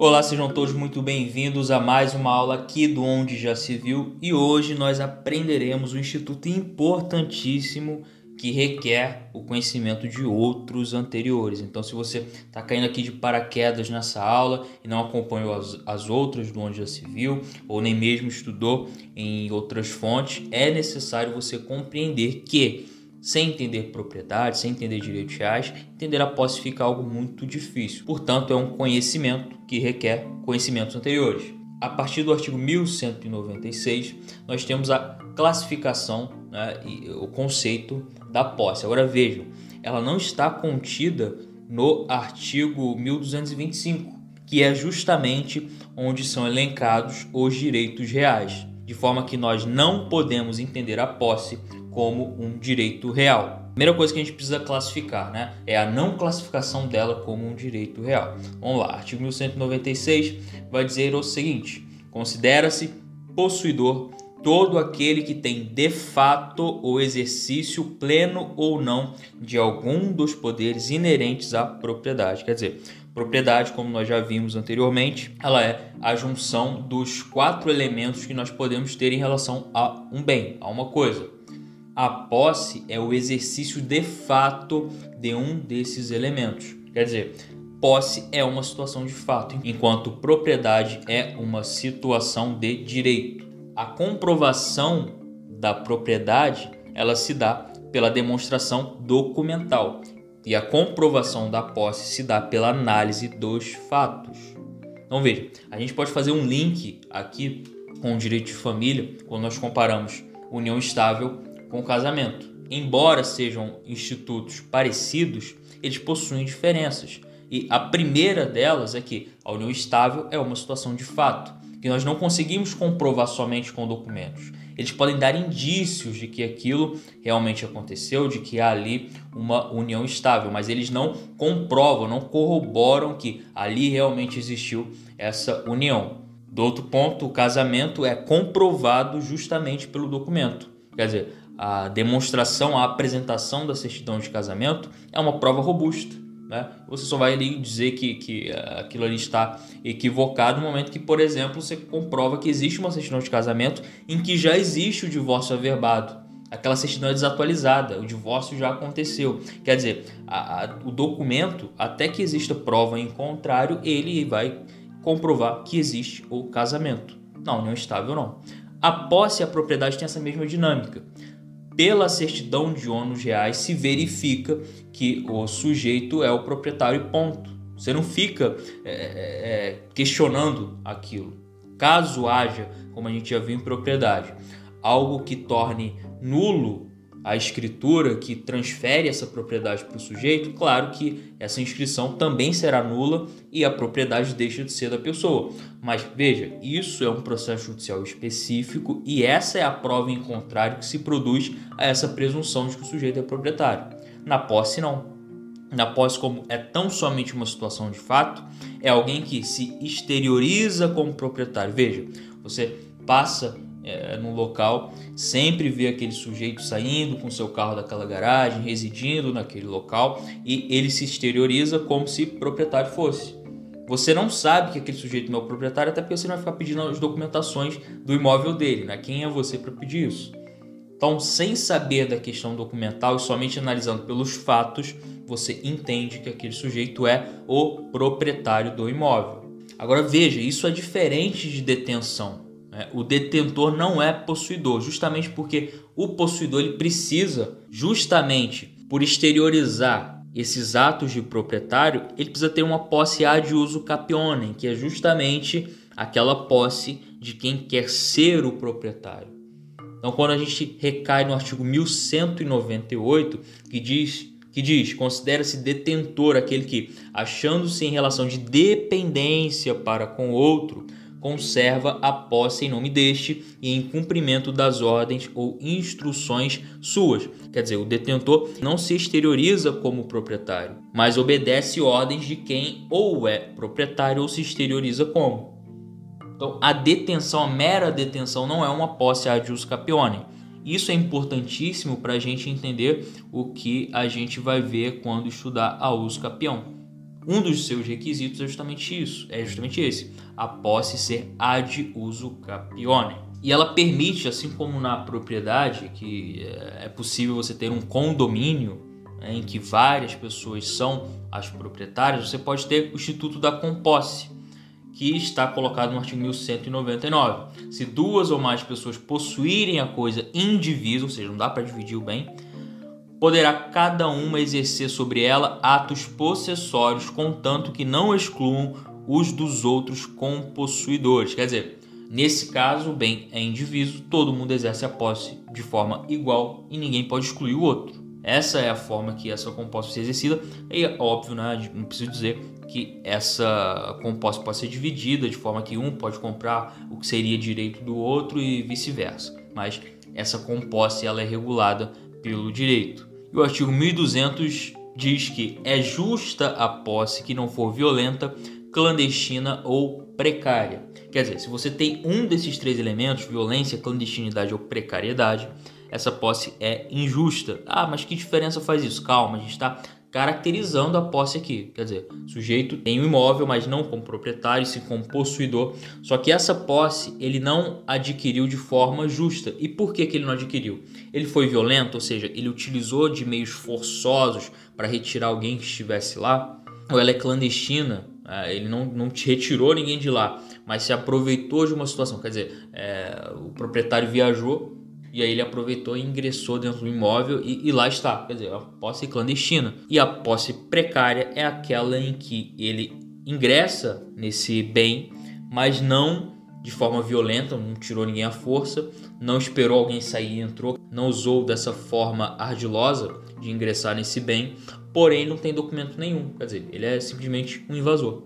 Olá, sejam todos muito bem-vindos a mais uma aula aqui do Onde Já Se Viu e hoje nós aprenderemos um instituto importantíssimo que requer o conhecimento de outros anteriores. Então, se você está caindo aqui de paraquedas nessa aula e não acompanhou as, as outras do Onde Já Se Viu ou nem mesmo estudou em outras fontes, é necessário você compreender que sem entender propriedade, sem entender direitos reais, entender a posse fica algo muito difícil. Portanto, é um conhecimento que requer conhecimentos anteriores. A partir do artigo 1196, nós temos a classificação né, e o conceito da posse. Agora vejam, ela não está contida no artigo 1225, que é justamente onde são elencados os direitos reais, de forma que nós não podemos entender a posse como um direito real. Primeira coisa que a gente precisa classificar, né, é a não classificação dela como um direito real. Vamos lá, artigo 1196 vai dizer o seguinte: considera-se possuidor todo aquele que tem de fato o exercício pleno ou não de algum dos poderes inerentes à propriedade. Quer dizer, propriedade, como nós já vimos anteriormente, ela é a junção dos quatro elementos que nós podemos ter em relação a um bem, a uma coisa. A posse é o exercício de fato de um desses elementos. Quer dizer, posse é uma situação de fato, enquanto propriedade é uma situação de direito. A comprovação da propriedade, ela se dá pela demonstração documental e a comprovação da posse se dá pela análise dos fatos. Então veja, a gente pode fazer um link aqui com o direito de família quando nós comparamos união estável com o casamento. Embora sejam institutos parecidos, eles possuem diferenças. E a primeira delas é que a união estável é uma situação de fato, que nós não conseguimos comprovar somente com documentos. Eles podem dar indícios de que aquilo realmente aconteceu, de que há ali uma união estável, mas eles não comprovam, não corroboram que ali realmente existiu essa união. Do outro ponto, o casamento é comprovado justamente pelo documento. Quer dizer, a demonstração, a apresentação da certidão de casamento é uma prova robusta. Né? Você só vai ali dizer que, que uh, aquilo ali está equivocado no momento que, por exemplo, você comprova que existe uma certidão de casamento em que já existe o divórcio averbado. Aquela certidão é desatualizada, o divórcio já aconteceu. Quer dizer, a, a, o documento, até que exista prova em contrário, ele vai comprovar que existe o casamento. Na união estável, não. A posse e a propriedade têm essa mesma dinâmica pela certidão de ônus reais se verifica que o sujeito é o proprietário ponto. Você não fica é, é, é, questionando aquilo. Caso haja, como a gente já viu em propriedade, algo que torne nulo a escritura que transfere essa propriedade para o sujeito, claro que essa inscrição também será nula e a propriedade deixa de ser da pessoa. Mas veja, isso é um processo judicial específico e essa é a prova em contrário que se produz a essa presunção de que o sujeito é proprietário. Na posse, não. Na posse, como é tão somente uma situação de fato, é alguém que se exterioriza como proprietário. Veja, você passa é, no local, sempre vê aquele sujeito saindo com seu carro daquela garagem, residindo naquele local e ele se exterioriza como se proprietário fosse. Você não sabe que aquele sujeito não é o proprietário, até porque você não vai ficar pedindo as documentações do imóvel dele, né? Quem é você para pedir isso? Então, sem saber da questão documental e somente analisando pelos fatos, você entende que aquele sujeito é o proprietário do imóvel. Agora veja, isso é diferente de detenção. É, o detentor não é possuidor, justamente porque o possuidor ele precisa, justamente por exteriorizar esses atos de proprietário, ele precisa ter uma posse ad uso capionem, que é justamente aquela posse de quem quer ser o proprietário. Então, quando a gente recai no artigo 1198, que diz que diz: considera-se detentor aquele que, achando-se em relação de dependência para com outro, conserva a posse em nome deste e em cumprimento das ordens ou instruções suas. Quer dizer, o detentor não se exterioriza como proprietário, mas obedece ordens de quem ou é proprietário ou se exterioriza como. Então, a detenção, a mera detenção, não é uma posse ad jus capione. Isso é importantíssimo para a gente entender o que a gente vai ver quando estudar a uso capião. Um dos seus requisitos é justamente isso, é justamente esse, a posse ser ad uso capione. E ela permite, assim como na propriedade, que é, é possível você ter um condomínio né, em que várias pessoas são as proprietárias, você pode ter o Instituto da Composse, que está colocado no artigo 1199. Se duas ou mais pessoas possuírem a coisa indivisa, ou seja, não dá para dividir o bem, poderá cada uma exercer sobre ela atos possessórios, contanto que não excluam os dos outros compossuidores. Quer dizer, nesse caso, o bem é indiviso, todo mundo exerce a posse de forma igual e ninguém pode excluir o outro. Essa é a forma que essa composta ser exercida. E é óbvio, né, não preciso dizer que essa composta pode ser dividida de forma que um pode comprar o que seria direito do outro e vice-versa. Mas essa composta ela é regulada pelo direito. E o artigo 1200 diz que é justa a posse que não for violenta, clandestina ou precária. Quer dizer, se você tem um desses três elementos, violência, clandestinidade ou precariedade, essa posse é injusta. Ah, mas que diferença faz isso? Calma, a gente está caracterizando a posse aqui. Quer dizer, sujeito tem um imóvel, mas não como proprietário, sim como possuidor. Só que essa posse ele não adquiriu de forma justa. E por que, que ele não adquiriu? Ele foi violento, ou seja, ele utilizou de meios forçosos para retirar alguém que estivesse lá? Ou ela é clandestina? É, ele não, não te retirou ninguém de lá, mas se aproveitou de uma situação. Quer dizer, é, o proprietário viajou e aí ele aproveitou e ingressou dentro do imóvel e, e, lá está. Quer dizer, a posse clandestina. E a posse precária é aquela em que ele ingressa nesse bem, mas não de forma violenta, não tirou ninguém à força, não esperou alguém sair e entrou, não usou dessa forma ardilosa de ingressar nesse bem, porém não tem documento nenhum. Quer dizer, ele é simplesmente um invasor.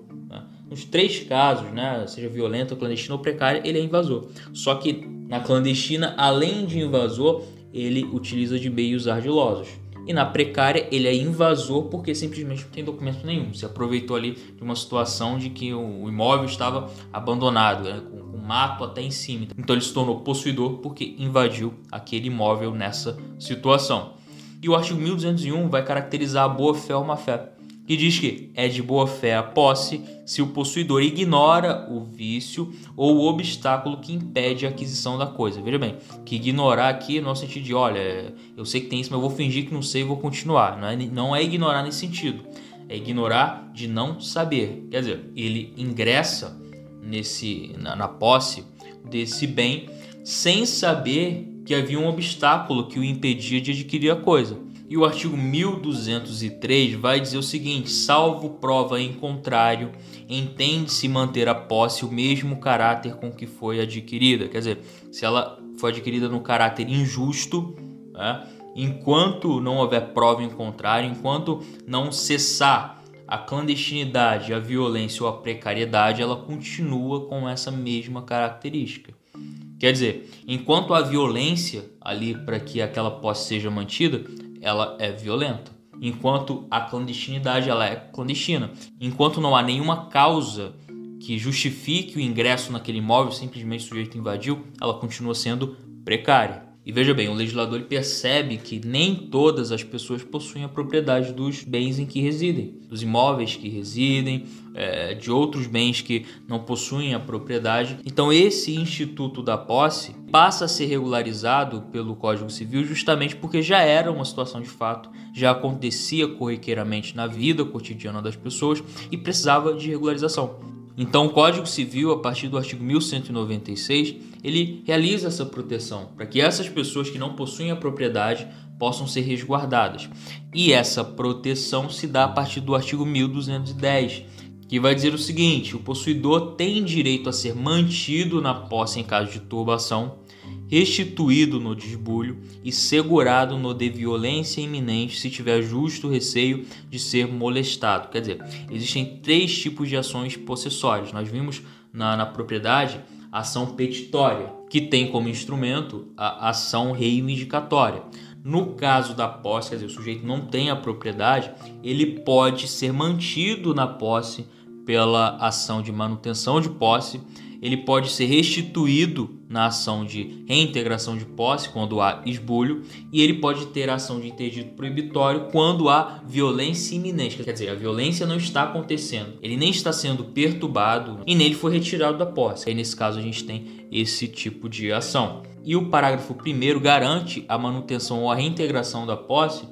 Nos três casos, né, seja violento, clandestino ou precária, ele é invasor. Só que na clandestina, além de invasor, ele utiliza de meios ardilosos. E na precária, ele é invasor porque simplesmente não tem documento nenhum. Se aproveitou ali de uma situação de que o imóvel estava abandonado, né, com, com mato até em cima. Então ele se tornou possuidor porque invadiu aquele imóvel nessa situação. E o artigo 1201 vai caracterizar a boa fé ou má fé que diz que é de boa fé a posse se o possuidor ignora o vício ou o obstáculo que impede a aquisição da coisa. Veja bem, que ignorar aqui no sentido de, olha, eu sei que tem isso, mas eu vou fingir que não sei e vou continuar. Não é, não é ignorar nesse sentido, é ignorar de não saber. Quer dizer, ele ingressa nesse na, na posse desse bem sem saber que havia um obstáculo que o impedia de adquirir a coisa. E o artigo 1203 vai dizer o seguinte: salvo prova em contrário, entende-se manter a posse o mesmo caráter com que foi adquirida. Quer dizer, se ela foi adquirida no caráter injusto, né, enquanto não houver prova em contrário, enquanto não cessar a clandestinidade, a violência ou a precariedade, ela continua com essa mesma característica. Quer dizer, enquanto a violência ali para que aquela posse seja mantida, ela é violenta, enquanto a clandestinidade ela é clandestina. Enquanto não há nenhuma causa que justifique o ingresso naquele imóvel, simplesmente o sujeito invadiu, ela continua sendo precária. E veja bem, o legislador percebe que nem todas as pessoas possuem a propriedade dos bens em que residem, dos imóveis que residem, é, de outros bens que não possuem a propriedade. Então, esse instituto da posse passa a ser regularizado pelo Código Civil justamente porque já era uma situação de fato, já acontecia corriqueiramente na vida cotidiana das pessoas e precisava de regularização. Então, o Código Civil, a partir do artigo 1196, ele realiza essa proteção para que essas pessoas que não possuem a propriedade possam ser resguardadas. E essa proteção se dá a partir do artigo 1210, que vai dizer o seguinte: o possuidor tem direito a ser mantido na posse em caso de turbação restituído no desbulho e segurado no de violência iminente se tiver justo receio de ser molestado. Quer dizer, existem três tipos de ações possessórias. Nós vimos na, na propriedade ação petitória, que tem como instrumento a ação reivindicatória. No caso da posse, quer dizer, o sujeito não tem a propriedade, ele pode ser mantido na posse pela ação de manutenção de posse ele pode ser restituído na ação de reintegração de posse, quando há esbulho, e ele pode ter ação de interdito proibitório quando há violência iminente. Quer dizer, a violência não está acontecendo, ele nem está sendo perturbado e nele foi retirado da posse. Aí, nesse caso, a gente tem esse tipo de ação. E o parágrafo 1 garante a manutenção ou a reintegração da posse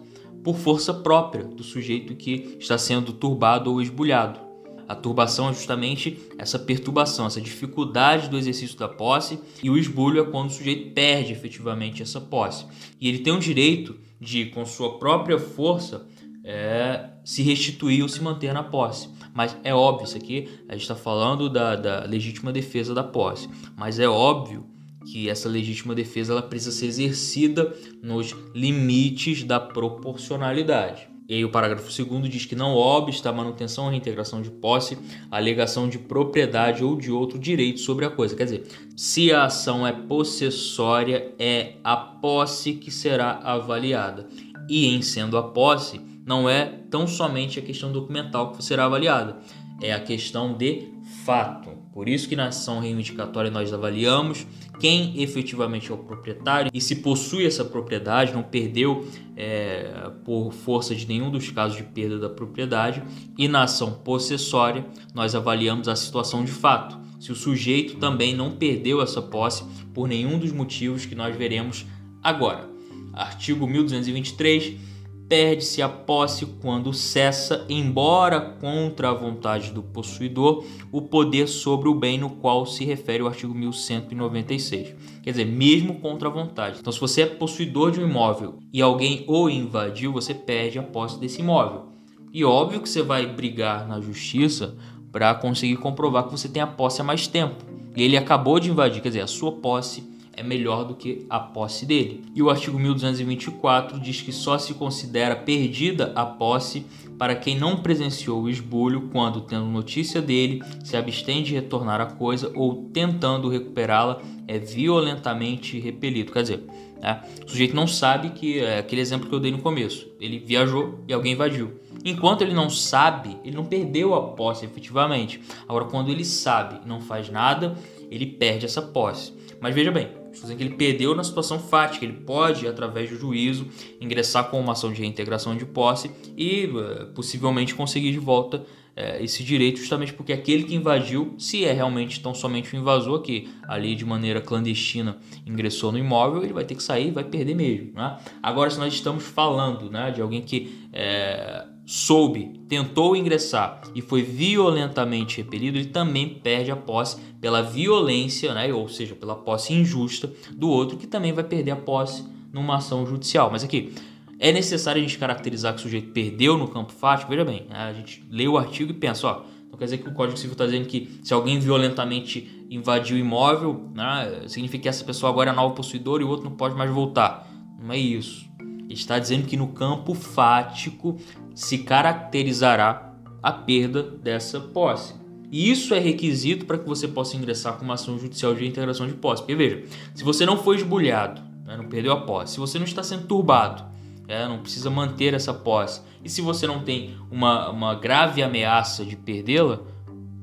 por força própria do sujeito que está sendo turbado ou esbulhado. A turbação é justamente essa perturbação, essa dificuldade do exercício da posse, e o esbulho é quando o sujeito perde efetivamente essa posse. E ele tem o direito de, com sua própria força, é, se restituir ou se manter na posse. Mas é óbvio, isso aqui a gente está falando da, da legítima defesa da posse, mas é óbvio que essa legítima defesa ela precisa ser exercida nos limites da proporcionalidade. E aí o parágrafo 2 diz que não obsta a manutenção ou reintegração de posse, alegação de propriedade ou de outro direito sobre a coisa. Quer dizer, se a ação é possessória, é a posse que será avaliada. E em sendo a posse, não é tão somente a questão documental que será avaliada, é a questão de fato. Por isso que na ação reivindicatória nós avaliamos quem efetivamente é o proprietário e se possui essa propriedade, não perdeu é, por força de nenhum dos casos de perda da propriedade. E na ação possessória nós avaliamos a situação de fato, se o sujeito também não perdeu essa posse por nenhum dos motivos que nós veremos agora. Artigo 1223 perde-se a posse quando cessa, embora contra a vontade do possuidor, o poder sobre o bem no qual se refere o artigo 1196. Quer dizer, mesmo contra a vontade. Então, se você é possuidor de um imóvel e alguém o invadiu, você perde a posse desse imóvel. E óbvio que você vai brigar na justiça para conseguir comprovar que você tem a posse há mais tempo. E ele acabou de invadir, quer dizer, a sua posse é melhor do que a posse dele. E o artigo 1224 diz que só se considera perdida a posse para quem não presenciou o esbulho quando, tendo notícia dele, se abstém de retornar a coisa ou tentando recuperá-la é violentamente repelido. Quer dizer, né, o sujeito não sabe que é aquele exemplo que eu dei no começo. Ele viajou e alguém invadiu. Enquanto ele não sabe, ele não perdeu a posse efetivamente. Agora, quando ele sabe e não faz nada, ele perde essa posse. Mas veja bem, dizendo que ele perdeu na situação fática, ele pode, através do juízo, ingressar com uma ação de reintegração de posse e eh, possivelmente conseguir de volta é, esse direito, justamente porque aquele que invadiu, se é realmente tão somente um invasor que ali de maneira clandestina ingressou no imóvel, ele vai ter que sair, vai perder mesmo. Né? Agora, se nós estamos falando né, de alguém que é, soube, tentou ingressar e foi violentamente repelido, ele também perde a posse pela violência, né, ou seja, pela posse injusta do outro, que também vai perder a posse numa ação judicial. Mas aqui, é necessário a gente caracterizar que o sujeito perdeu no campo fático? Veja bem, né, a gente lê o artigo e pensa, ó, então quer dizer que o Código Civil está dizendo que se alguém violentamente invadiu o imóvel, né, significa que essa pessoa agora é nova possuidora e o outro não pode mais voltar. Não é isso. Ele está dizendo que no campo fático se caracterizará a perda dessa posse. E isso é requisito para que você possa ingressar com uma ação judicial de integração de posse. Porque veja, se você não foi esbulhado, né, não perdeu a posse, se você não está sendo turbado, é, não precisa manter essa posse, e se você não tem uma, uma grave ameaça de perdê-la,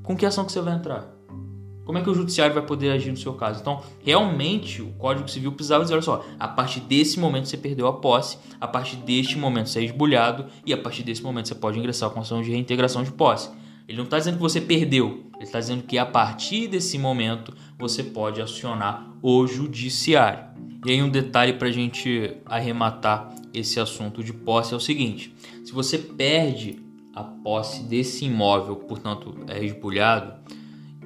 com que ação que você vai entrar? Como é que o judiciário vai poder agir no seu caso? Então, realmente, o Código Civil precisava dizer, olha só, a partir desse momento você perdeu a posse, a partir deste momento você é esbulhado e a partir desse momento você pode ingressar com ação de reintegração de posse. Ele não está dizendo que você perdeu, ele está dizendo que a partir desse momento você pode acionar o judiciário. E aí um detalhe para a gente arrematar esse assunto de posse é o seguinte: se você perde a posse desse imóvel, portanto é esbulhado,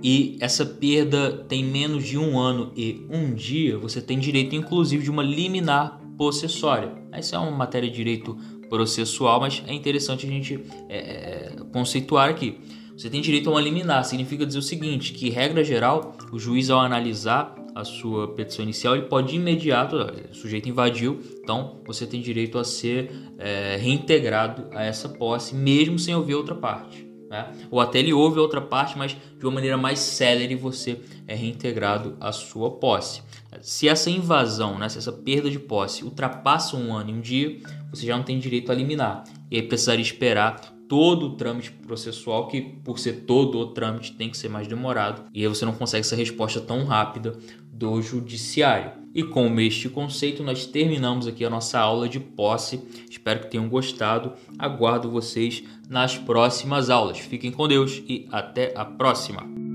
e essa perda tem menos de um ano e um dia, você tem direito inclusive de uma liminar possessória. Essa é uma matéria de direito processual, mas é interessante a gente é, é, conceituar aqui. Você tem direito a uma liminar, significa dizer o seguinte, que regra geral, o juiz ao analisar a sua petição inicial, ele pode de imediato, o sujeito invadiu, então você tem direito a ser é, reintegrado a essa posse, mesmo sem ouvir outra parte. Né? Ou até ele ouve outra parte, mas de uma maneira mais célere você é reintegrado à sua posse. Se essa invasão, né, se essa perda de posse ultrapassa um ano e um dia, você já não tem direito a liminar. E aí precisaria esperar todo o trâmite processual, que por ser todo o trâmite tem que ser mais demorado, e aí você não consegue essa resposta tão rápida do judiciário. E com este conceito, nós terminamos aqui a nossa aula de posse. Espero que tenham gostado. Aguardo vocês nas próximas aulas. Fiquem com Deus e até a próxima!